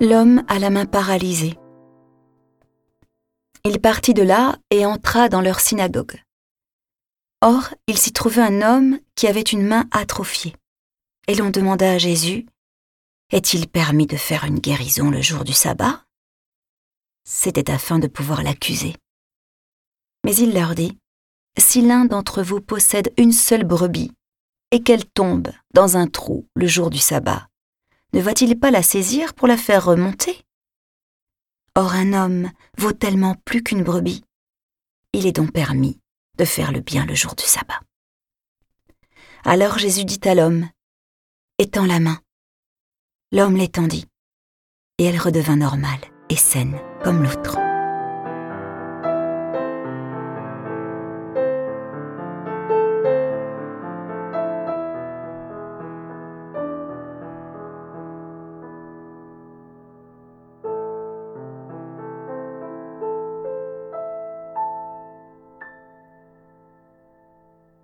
L'homme à la main paralysée. Il partit de là et entra dans leur synagogue. Or, il s'y trouvait un homme qui avait une main atrophiée. Et l'on demanda à Jésus, Est-il permis de faire une guérison le jour du sabbat? C'était afin de pouvoir l'accuser. Mais il leur dit, Si l'un d'entre vous possède une seule brebis, et qu'elle tombe dans un trou le jour du sabbat, ne va-t-il pas la saisir pour la faire remonter? Or un homme vaut tellement plus qu'une brebis. Il est donc permis de faire le bien le jour du sabbat. Alors Jésus dit à l'homme, Étends la main. L'homme l'étendit, et elle redevint normale et saine comme l'autre.